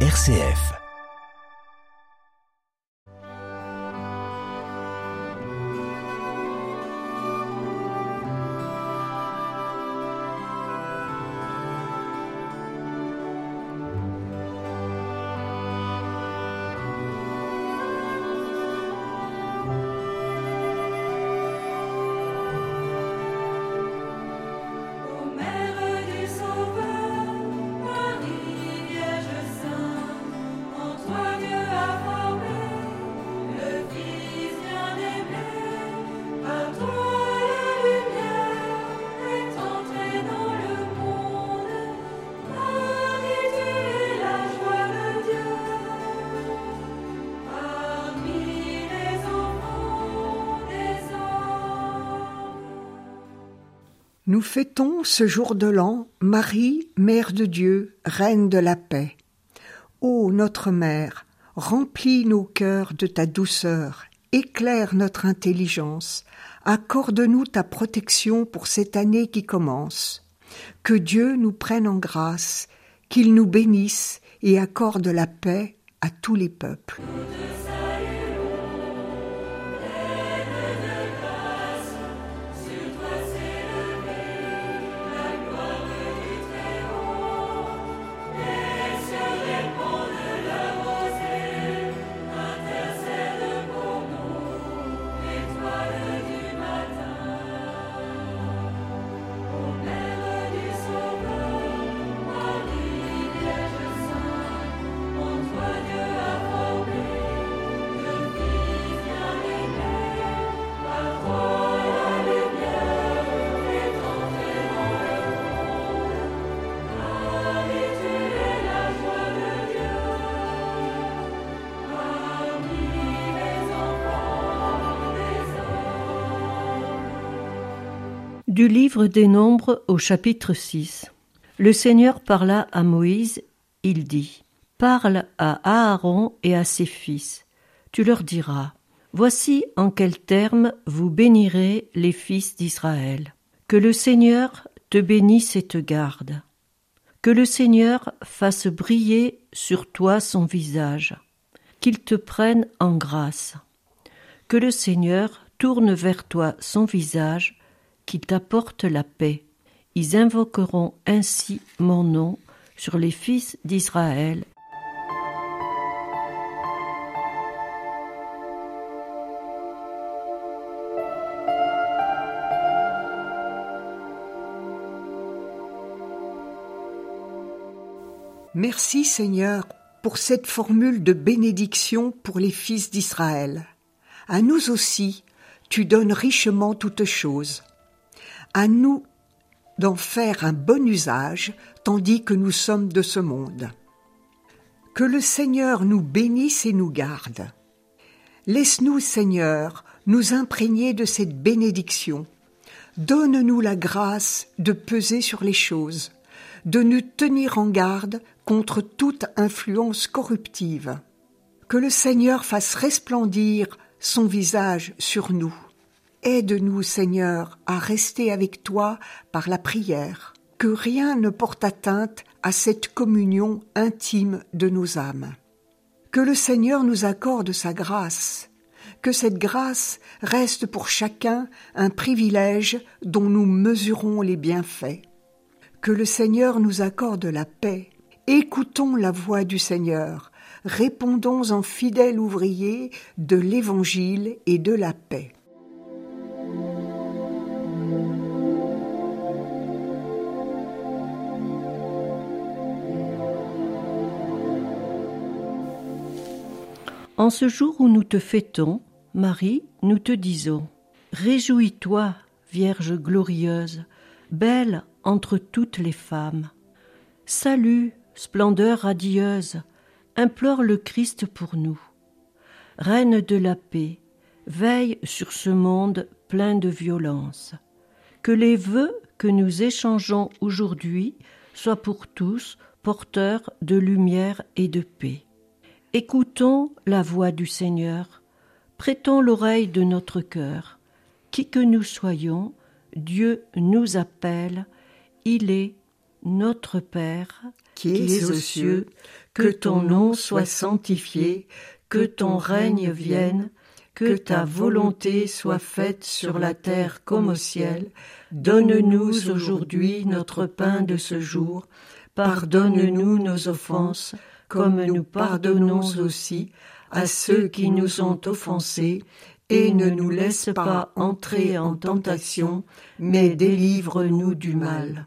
RCF. Nous fêtons ce jour de l'an Marie, Mère de Dieu, Reine de la paix. Ô notre Mère, remplis nos cœurs de ta douceur, éclaire notre intelligence, accorde-nous ta protection pour cette année qui commence. Que Dieu nous prenne en grâce, qu'il nous bénisse et accorde la paix à tous les peuples. Du livre des Nombres au chapitre 6. Le Seigneur parla à Moïse, il dit Parle à Aaron et à ses fils. Tu leur diras Voici en quels termes vous bénirez les fils d'Israël. Que le Seigneur te bénisse et te garde. Que le Seigneur fasse briller sur toi son visage. Qu'il te prenne en grâce. Que le Seigneur tourne vers toi son visage qui t'apporte la paix. Ils invoqueront ainsi mon nom sur les fils d'Israël. Merci Seigneur pour cette formule de bénédiction pour les fils d'Israël. À nous aussi, tu donnes richement toutes choses à nous d'en faire un bon usage tandis que nous sommes de ce monde. Que le Seigneur nous bénisse et nous garde. Laisse-nous, Seigneur, nous imprégner de cette bénédiction. Donne-nous la grâce de peser sur les choses, de nous tenir en garde contre toute influence corruptive. Que le Seigneur fasse resplendir son visage sur nous Aide-nous, Seigneur, à rester avec toi par la prière, que rien ne porte atteinte à cette communion intime de nos âmes. Que le Seigneur nous accorde sa grâce, que cette grâce reste pour chacun un privilège dont nous mesurons les bienfaits. Que le Seigneur nous accorde la paix. Écoutons la voix du Seigneur, répondons en fidèles ouvriers de l'Évangile et de la paix. En ce jour où nous te fêtons, Marie, nous te disons Réjouis-toi, Vierge glorieuse, belle entre toutes les femmes. Salut, splendeur radieuse, implore le Christ pour nous. Reine de la paix, veille sur ce monde plein de violence. Que les vœux que nous échangeons aujourd'hui soient pour tous porteurs de lumière et de paix. Écoutons la voix du Seigneur, prêtons l'oreille de notre cœur. Qui que nous soyons, Dieu nous appelle, il est notre Père qui, est aux cieux, que ton nom soit sanctifié, que ton règne vienne, que ta volonté soit faite sur la terre comme au ciel. Donne-nous aujourd'hui notre pain de ce jour. Pardonne-nous nos offenses, comme nous pardonnons aussi à ceux qui nous ont offensés, et ne nous laisse pas entrer en tentation, mais délivre-nous du mal.